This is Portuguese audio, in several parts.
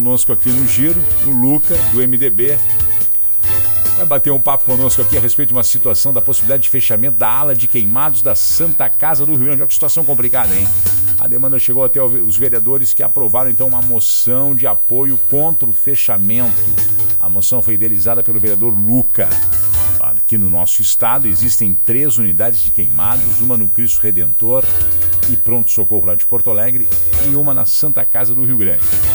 conosco aqui no Giro, o Luca, do MDB. Vai bater um papo conosco aqui a respeito de uma situação da possibilidade de fechamento da ala de queimados da Santa Casa do Rio Grande. Olha que situação complicada, hein? A demanda chegou até os vereadores que aprovaram então uma moção de apoio contra o fechamento. A moção foi idealizada pelo vereador Luca. Aqui no nosso estado existem três unidades de queimados, uma no Cristo Redentor e Pronto Socorro lá de Porto Alegre e uma na Santa Casa do Rio Grande.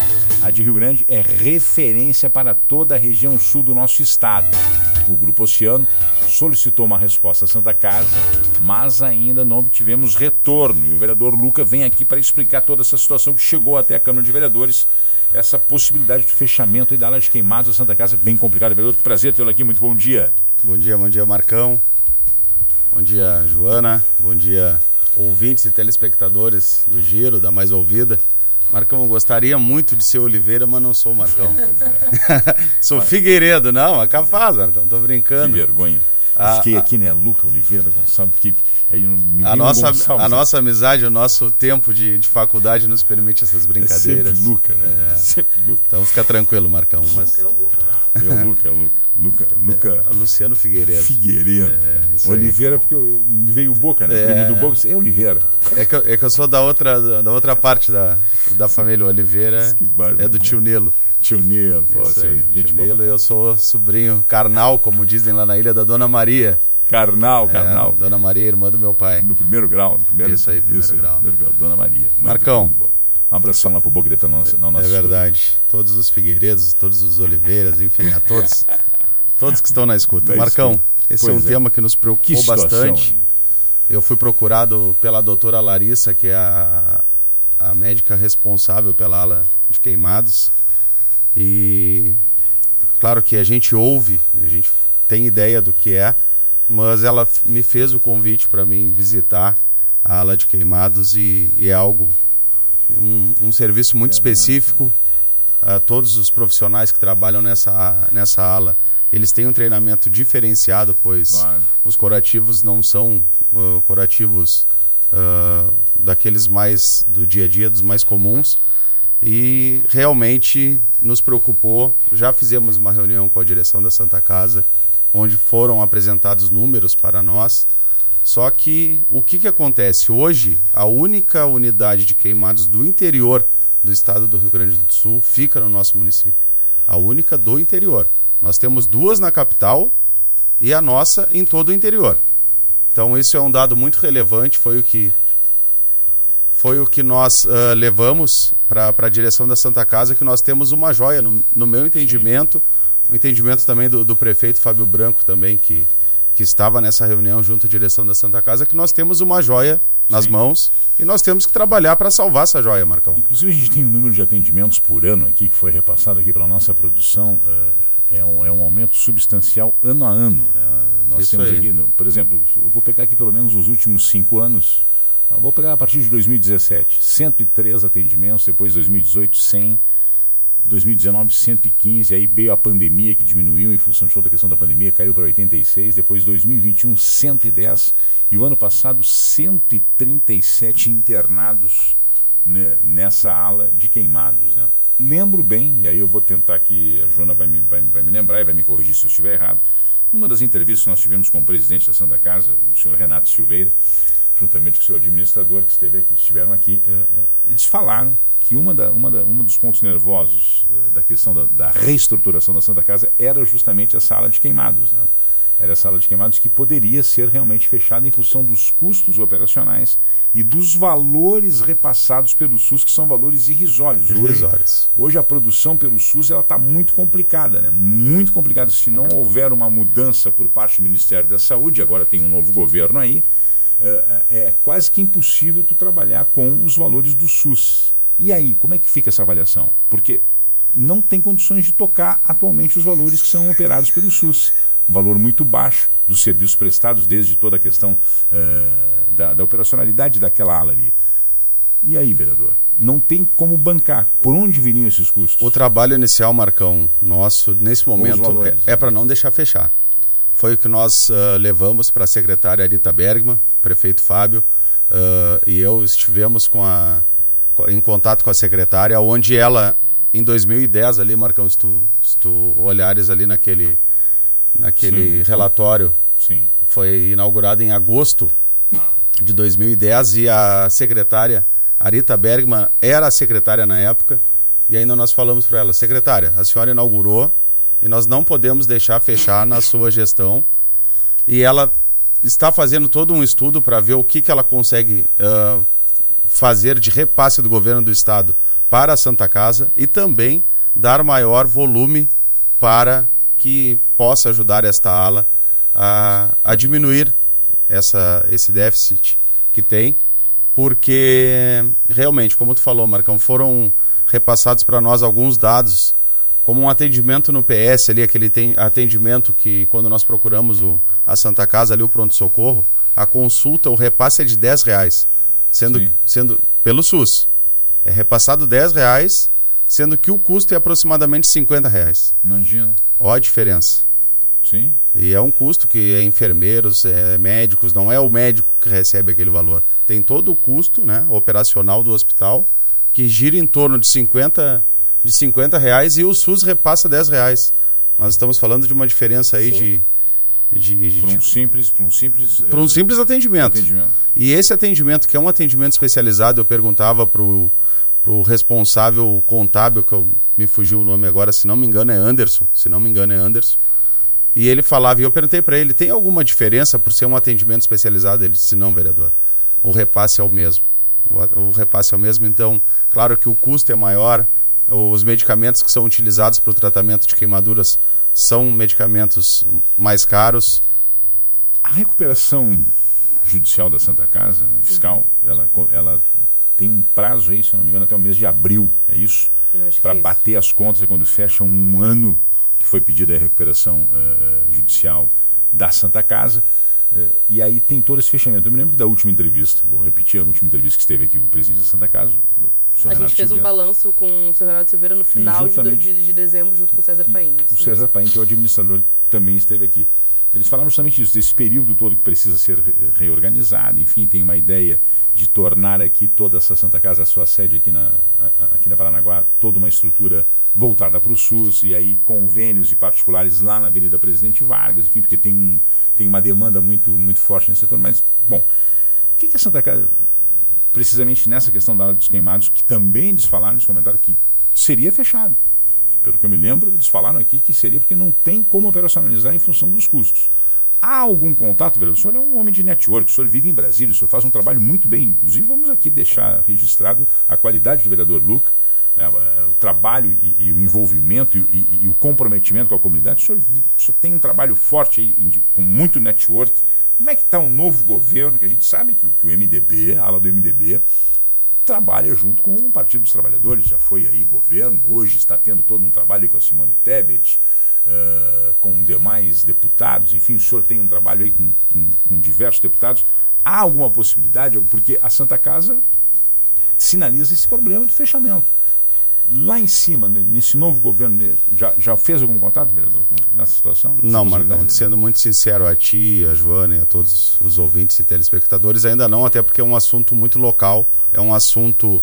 A de Rio Grande é referência para toda a região sul do nosso estado. O Grupo Oceano solicitou uma resposta à Santa Casa, mas ainda não obtivemos retorno. E o vereador Luca vem aqui para explicar toda essa situação que chegou até a Câmara de Vereadores, essa possibilidade de fechamento da área de queimados da Santa Casa, bem complicado. Vereador, que prazer tê-lo aqui, muito bom dia. Bom dia, bom dia, Marcão. Bom dia, Joana. Bom dia, ouvintes e telespectadores do Giro, da Mais Ouvida. Marcão, gostaria muito de ser Oliveira, mas não sou Marcão. sou Figueiredo, não, é capaz, Marcão, tô brincando. Que vergonha. Ah, fiquei aqui, né, Luca Oliveira Gonçalves, porque aí a nossa, Gonçalves. a nossa amizade, o nosso tempo de, de faculdade nos permite essas brincadeiras. É sempre Luca, né? É. Sempre Luca. Então fica tranquilo, Marcão. Mas... É o Luca, é o Luca. Luca, Luca é, Luciano Figueiredo. Figueiredo. É, Oliveira, porque me veio o Boca, né? É. Do Boca, é Oliveira. É que, eu, é que eu sou da outra, da outra parte da, da família. Oliveira é do tio Nilo. Tio Nilo, pô, assim, gente tio Nilo, eu sou sobrinho carnal, como dizem lá na ilha da Dona Maria. Carnal, carnal. É, Dona Maria, irmã do meu pai. No primeiro grau. No primeiro, isso aí, primeiro isso, grau. Primeiro grau. Dona Maria. Marcão. Um abração lá pro Boca deve estar na É verdade. Todos os Figueiredos, todos os Oliveiras, enfim, a todos. Todos que estão na escuta. Marcão, escuta. esse pois é um é. tema que nos preocupou que bastante. Eu fui procurado pela doutora Larissa, que é a, a médica responsável pela ala de queimados. E claro que a gente ouve, a gente tem ideia do que é, mas ela me fez o convite para mim visitar a ala de queimados e, e é algo, um, um serviço muito é específico. A todos os profissionais que trabalham nessa, nessa ala eles têm um treinamento diferenciado, pois claro. os curativos não são uh, curativos uh, daqueles mais do dia a dia, dos mais comuns. E realmente nos preocupou. Já fizemos uma reunião com a direção da Santa Casa, onde foram apresentados números para nós. Só que o que, que acontece? Hoje, a única unidade de queimados do interior do estado do Rio Grande do Sul fica no nosso município. A única do interior. Nós temos duas na capital e a nossa em todo o interior. Então isso é um dado muito relevante, foi o que foi o que nós uh, levamos para a direção da Santa Casa, que nós temos uma joia, no, no meu entendimento, o entendimento também do, do, prefeito Fábio Branco também, que, que estava nessa reunião junto à direção da Santa Casa, que nós temos uma joia nas Sim. mãos e nós temos que trabalhar para salvar essa joia, Marcão. Inclusive a gente tem um número de atendimentos por ano aqui, que foi repassado aqui pela nossa produção. Uh é um, é um aumento substancial ano a ano. Né? Nós Isso temos aí. aqui, por exemplo, vou pegar aqui pelo menos os últimos cinco anos, vou pegar a partir de 2017, 103 atendimentos, depois 2018, 100, 2019, 115, aí veio a pandemia que diminuiu em função de toda a questão da pandemia, caiu para 86, depois 2021, 110 e o ano passado, 137 internados né, nessa ala de queimados, né? lembro bem, e aí eu vou tentar que a Joana vai me, vai, vai me lembrar e vai me corrigir se eu estiver errado. Numa das entrevistas que nós tivemos com o presidente da Santa Casa, o senhor Renato Silveira, juntamente com o seu administrador que esteve aqui, estiveram aqui, uh, uh, eles falaram que uma, da, uma, da, uma dos pontos nervosos uh, da questão da, da, reestruturação da Santa Casa era justamente a sala de queimados. Né? era a sala de queimados que poderia ser realmente fechada em função dos custos operacionais e dos valores repassados pelo SUS, que são valores irrisórios. Irrisórios. Hoje, hoje a produção pelo SUS está muito complicada, né? Muito complicada. Se não houver uma mudança por parte do Ministério da Saúde, agora tem um novo governo aí, é, é quase que impossível tu trabalhar com os valores do SUS. E aí, como é que fica essa avaliação? Porque não tem condições de tocar atualmente os valores que são operados pelo SUS um valor muito baixo dos serviços prestados, desde toda a questão uh, da, da, operacionalidade daquela ala ali. E aí, vereador? Não tem como bancar. Por onde viriam esses custos? O trabalho inicial, Marcão, nosso, nesse momento, é, é para não deixar fechar. Foi o que nós uh, levamos para a secretária Arita Bergman, prefeito Fábio, uh, e eu estivemos com a, em contato com a secretária, onde ela em 2010 ali, Marcão, se tu, se tu olhares ali naquele, naquele Sim. relatório, Sim. foi inaugurado em agosto de 2010 e a secretária Arita Bergman era a secretária na época e ainda nós falamos para ela, secretária, a senhora inaugurou e nós não podemos deixar fechar na sua gestão. E ela está fazendo todo um estudo para ver o que, que ela consegue uh, fazer de repasse do governo do estado para a Santa Casa e também dar maior volume para que possa ajudar esta ala a, a diminuir essa, esse déficit que tem, porque realmente, como tu falou, Marcão, foram repassados para nós alguns dados, como um atendimento no PS ali, aquele atendimento que quando nós procuramos o, a Santa Casa ali, o pronto-socorro, a consulta, o repasse é de 10 reais, sendo, sendo pelo SUS. É repassado 10 reais, sendo que o custo é aproximadamente 50 reais. Imagina. Olha a diferença. Sim. E é um custo que é enfermeiros, é médicos, não é o médico que recebe aquele valor. Tem todo o custo né, operacional do hospital, que gira em torno de 50, de 50 reais e o SUS repassa 10 reais. Nós estamos falando de uma diferença aí de, de, de, para um simples para um simples para um simples atendimento. atendimento. e esse atendimento que é um atendimento especializado eu perguntava para o responsável contábil que eu, me fugiu o nome agora se não me engano é Anderson se não me engano é Anderson e ele falava, e eu perguntei para ele, tem alguma diferença por ser um atendimento especializado? Ele disse, não, vereador, o repasse é o mesmo. O, o repasse é o mesmo, então, claro que o custo é maior, os medicamentos que são utilizados para o tratamento de queimaduras são medicamentos mais caros. A recuperação judicial da Santa Casa, né, fiscal, ela, ela tem um prazo aí, se não me engano, até o mês de abril, é isso? Para é bater as contas é quando fecha um ano que foi pedida a recuperação uh, judicial da Santa Casa. Uh, e aí tem todo esse fechamento. Eu me lembro da última entrevista, vou repetir a última entrevista que esteve aqui o presidente da Santa Casa. A Renato gente fez Silveira. um balanço com o senhor Renato Silveira no final de, de, de, dezembro, junto com o César Paim. O César Paim, que é o administrador, também esteve aqui. Eles falaram justamente disso, desse período todo que precisa ser reorganizado, enfim, tem uma ideia de tornar aqui toda essa Santa Casa, a sua sede aqui na, aqui na Paranaguá, toda uma estrutura voltada para o SUS, e aí convênios de particulares lá na Avenida Presidente Vargas, enfim, porque tem, um, tem uma demanda muito, muito forte nesse setor. Mas, bom, o que, que a Santa Casa, precisamente nessa questão da área dos queimados, que também eles falaram nos comentários que seria fechado pelo que eu me lembro, eles falaram aqui que seria porque não tem como operacionalizar em função dos custos. Há algum contato, vereador? O senhor é um homem de network, o senhor vive em Brasília, o senhor faz um trabalho muito bem. Inclusive, vamos aqui deixar registrado a qualidade do vereador Luca, né, o trabalho e, e o envolvimento e, e, e, o comprometimento com a comunidade. O senhor, o senhor tem um trabalho forte, com muito network. Como é que está um novo governo? Que a gente sabe que, que o MDB, a ala do MDB, trabalha junto com o Partido dos Trabalhadores, já foi aí governo, hoje está tendo todo um trabalho com a Simone Tebet, uh, com demais deputados, enfim, o senhor tem um trabalho aí com, com, com diversos deputados. Há alguma possibilidade, porque a Santa Casa sinaliza esse problema de fechamento lá em cima, nesse novo governo, já, já fez algum contato, vereador, nessa situação? Não, Marcão, sendo muito sincero a ti, a Joana e a todos os ouvintes e telespectadores, ainda não, até porque é um assunto muito local, é um assunto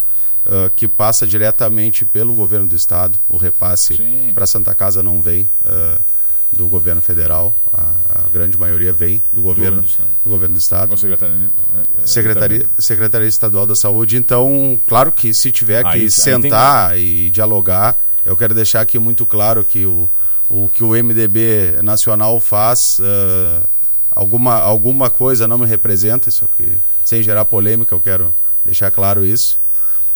uh, que passa diretamente pelo governo do estado, o repasse para Santa Casa não vem. Uh, do governo federal, a, a, grande maioria vem do governo do, do governo do estado. Secretaria, é, Secretaria, Secretaria Estadual da Saúde. Então, claro que se tiver que sentar tem... e dialogar, eu quero deixar aqui muito claro que o, o que o MDB nacional faz, uh, alguma, alguma coisa não me representa, isso aqui, sem gerar polêmica, eu quero deixar claro isso.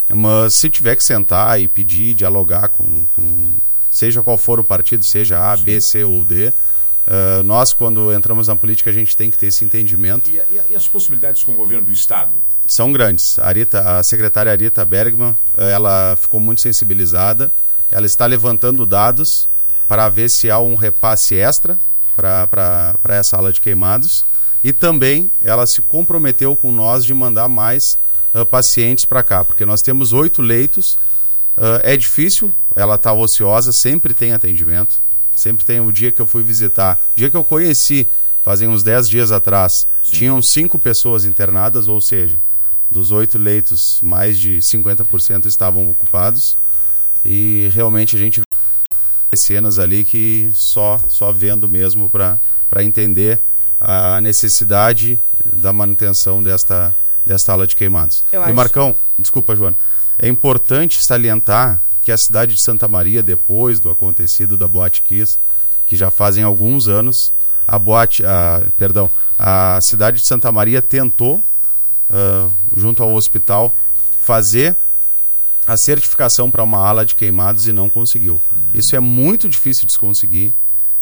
Mas se tiver que sentar e pedir, dialogar com, com seja qual for o partido, seja A, Sim. B, C ou D. Uh, nós, quando entramos na política, a gente tem que ter esse entendimento. E, e, e as possibilidades com o governo do Estado? São grandes. A, Arita, a secretária Arita Bergman, ela ficou muito sensibilizada. Ela está levantando dados para ver se há um repasse extra para essa aula de queimados. E também ela se comprometeu com nós de mandar mais uh, pacientes para cá, porque nós temos oito leitos Uh, é difícil, ela está ociosa, sempre tem atendimento. Sempre tem. O dia que eu fui visitar, o dia que eu conheci, fazem uns 10 dias atrás, Sim. tinham cinco pessoas internadas, ou seja, dos oito leitos, mais de 50% estavam ocupados. e realmente a gente vê cenas ali que só, só vendo mesmo para entender a necessidade da manutenção desta, desta ala de queimados. Eu e acho. Marcão, desculpa, Joana, é importante salientar que a cidade de Santa Maria, depois do acontecido da Boate Kiss, que já fazem alguns anos, a boate, a, perdão, a cidade de Santa Maria tentou, uh, junto ao hospital, fazer a certificação para uma ala de queimados e não conseguiu. Isso é muito difícil de se conseguir.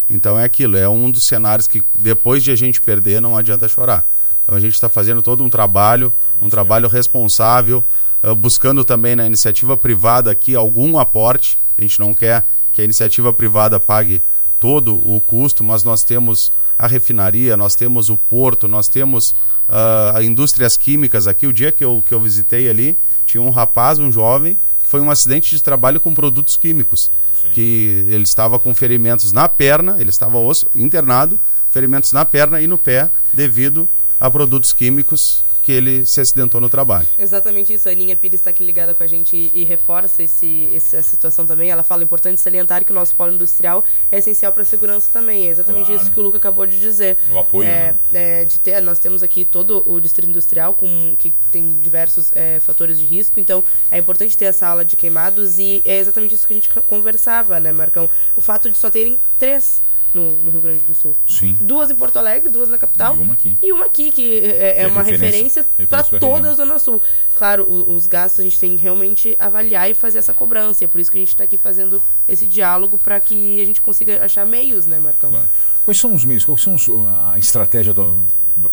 Então é aquilo, é um dos cenários que depois de a gente perder não adianta chorar. Então a gente está fazendo todo um trabalho, um trabalho responsável, uh, buscando também na iniciativa privada aqui algum aporte. A gente não quer que a iniciativa privada pague todo o custo, mas nós temos a refinaria, nós temos o porto, nós temos uh, indústrias químicas aqui. O dia que eu, que eu visitei ali, tinha um rapaz, um jovem, que foi um acidente de trabalho com produtos químicos. Sim. Que ele estava com ferimentos na perna, ele estava internado, ferimentos na perna e no pé devido a produtos químicos que ele se acidentou no trabalho. Exatamente isso. A Aninha Pires está aqui ligada com a gente e, e reforça esse, essa situação também. Ela fala: é importante salientar que o nosso polo industrial é essencial para a segurança também. É exatamente claro. isso que o Luca acabou de dizer. O apoio. É, né? é, de ter, nós temos aqui todo o distrito industrial com, que tem diversos é, fatores de risco. Então é importante ter essa aula de queimados e é exatamente isso que a gente conversava, né, Marcão? O fato de só terem três no, no, Rio Grande do Sul. Sim. Duas em Porto Alegre, duas na capital. E uma aqui. E uma aqui, que é, é, é uma referência, referência para toda a Zona Sul. Claro, os, os gastos a gente tem que realmente avaliar e fazer essa cobrança. E é por isso que a gente está aqui fazendo esse diálogo para que a gente consiga achar meios, né, Marcão? Claro. Quais são os meios? Qual são os, a estratégia do,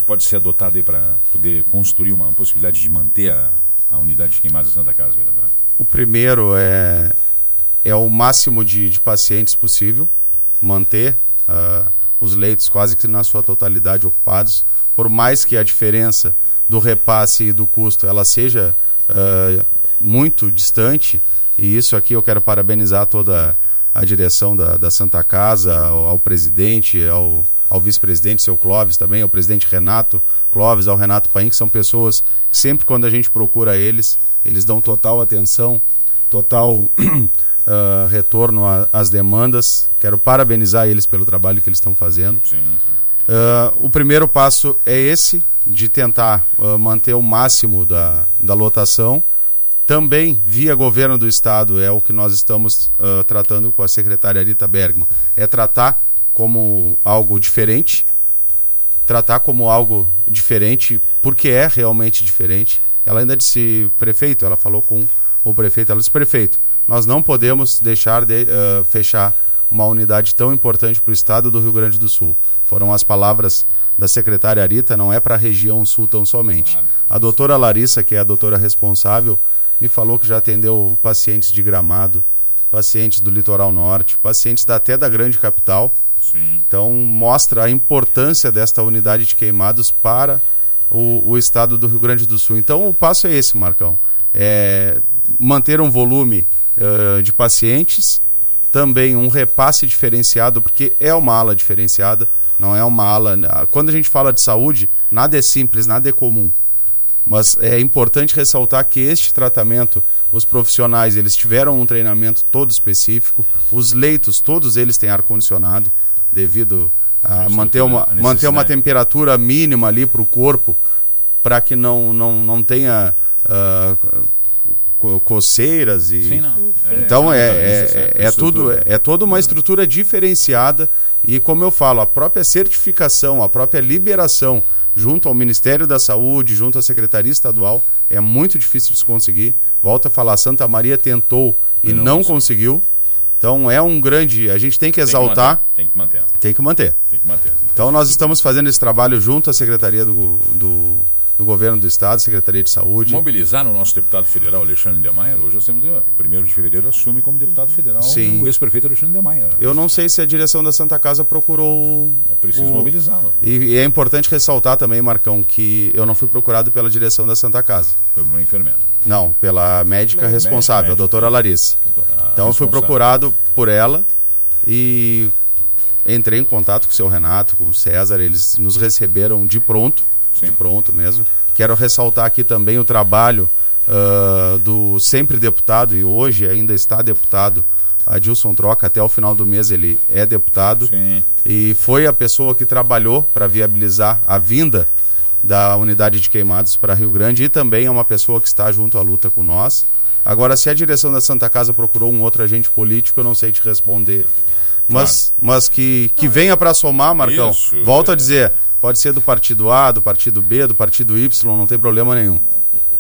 pode ser adotada aí para poder construir uma possibilidade de manter a, a unidade de queimadas Santa Casa, vereador? O primeiro é, é o máximo de, de pacientes possível, manter uh, os leitos quase que na sua totalidade ocupados, por mais que a diferença do repasse e do custo ela seja uh, muito distante, e isso aqui eu quero parabenizar toda a direção da, da Santa Casa, ao, ao presidente, ao, ao vice-presidente, seu Clóvis também, ao presidente Renato Clóvis, ao Renato Paim, que são pessoas que sempre quando a gente procura eles, eles dão total atenção, total uh, retorno às demandas. Quero parabenizar eles pelo trabalho que eles estão fazendo. Sim, sim. Uh, o primeiro passo é esse, de tentar uh, manter o máximo da, da lotação. Também, via governo do estado, é o que nós estamos tratando com a secretária Rita Bergman, é tratar como algo diferente, tratar como algo diferente, porque é realmente diferente. Ela ainda disse, prefeito, ela falou com o prefeito, ela disse, prefeito, nós não podemos deixar de uh, fechar uma unidade tão importante para o estado do Rio Grande do Sul. Foram as palavras da secretária Arita, não é para a região sul tão somente. A doutora Larissa, que é a doutora responsável, me falou que já atendeu pacientes de Gramado, pacientes do litoral norte, pacientes da, até da grande capital. Sim. Então mostra a importância desta unidade de queimados para o, o, estado do Rio Grande do Sul. Então o passo é esse, Marcão. É manter um volume uh, de pacientes, também um repasse diferenciado, porque é uma ala diferenciada, não é uma ala. Quando a gente fala de saúde, nada é simples, nada é comum. Mas é importante ressaltar que este tratamento, os profissionais, eles tiveram um treinamento todo específico, os leitos, todos eles têm ar-condicionado, devido a manter uma, manter uma temperatura mínima ali para o corpo, para que não, não, não tenha uh, coceiras e Sim, então é, é, é, é tudo é, é toda uma estrutura diferenciada e como eu falo a própria certificação a própria liberação junto ao Ministério da Saúde junto à Secretaria Estadual é muito difícil de se conseguir. Volta a falar Santa Maria tentou e não, não conseguiu. então é um grande a gente tem que exaltar. tem que manter. Tem que manter, tem que manter. então nós estamos fazendo esse trabalho junto à Secretaria do, do do governo do Estado, Secretaria de Saúde. Mobilizar o nosso deputado federal, Alexandre Demaia, hoje nós temos, primeiro de fevereiro, assume como deputado federal Sim. o ex-prefeito Alexandre Demaia. Eu não sei se a direção da Santa Casa procurou. É preciso o... mobilizá-lo. E, e, é importante ressaltar também, Marcão, que eu não fui procurado pela direção da Santa Casa. Foi uma enfermeira? Não, pela médica responsável, médica. a doutora Larissa. Doutora, então eu fui procurado por ela e entrei em contato com o seu Renato, com o César, eles nos receberam de pronto Sim. de pronto mesmo. Quero ressaltar aqui também o trabalho uh, do sempre deputado e hoje ainda está deputado, Adilson Troca, até o final do mês ele é deputado. Sim. E foi a pessoa que trabalhou para viabilizar a vinda da unidade de queimados para Rio Grande e também é uma pessoa que está junto à luta com nós. Agora, se a direção da Santa Casa procurou um outro agente político, eu não sei te responder. Mas, claro. mas que, que venha para somar, Marcão. Isso, Volto é. a dizer, pode ser do partido A, do partido B, do partido Y, não tem problema nenhum.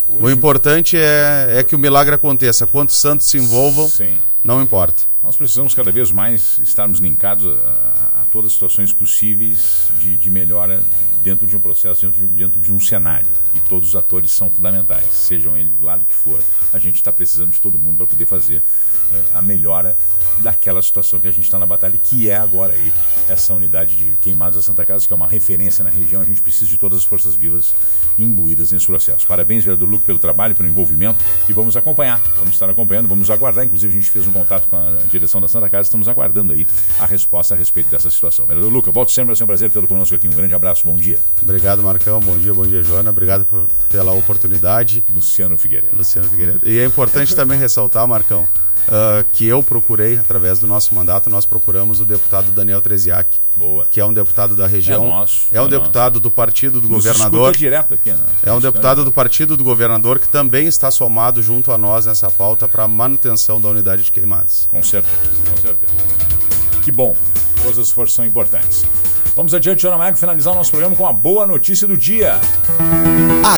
O importante é, é que o milagre aconteça. Quantos santos se envolvam, Sim. não importa. Nós precisamos cada vez mais estarmos linkados a, a todas as situações possíveis de, de, melhora dentro de um processo, dentro de, dentro de, um cenário. E todos os atores são fundamentais, sejam eles do lado que for. A gente está precisando de todo mundo para poder fazer uh, a melhora daquela situação que a gente está na batalha, que é agora aí essa unidade de queimados da Santa Casa, que é uma referência na região. A gente precisa de todas as forças vivas imbuídas nesse processo. Parabéns, vereador Luco, pelo trabalho, pelo envolvimento e vamos acompanhar. Vamos estar acompanhando, vamos aguardar. Inclusive, a gente fez um contato com a direção da Santa Casa, estamos aguardando aí a resposta a respeito dessa situação. Vereador Luca, volte sempre, ser um prazer tê-lo conosco aqui. Um grande abraço, bom dia. Obrigado, Marcão, bom dia, bom dia, Joana. Obrigado por, pela oportunidade. Luciano Figueiredo. Luciano Figueiredo. E é importante também ressaltar, Marcão, uh, que eu procurei, através do nosso mandato, nós procuramos o deputado Daniel Treziak, Boa. que é um deputado da região. É, nosso, é um é deputado nosso. do partido do Nos governador. direto aqui, né? É um deputado do partido do governador que também está somado junto a nós nessa pauta para a manutenção da unidade de queimados. Com certeza, com certeza. Que bom. Todas as forças são importantes. Vamos adiante, Ana Mago, finalizar o nosso programa com a boa notícia do dia.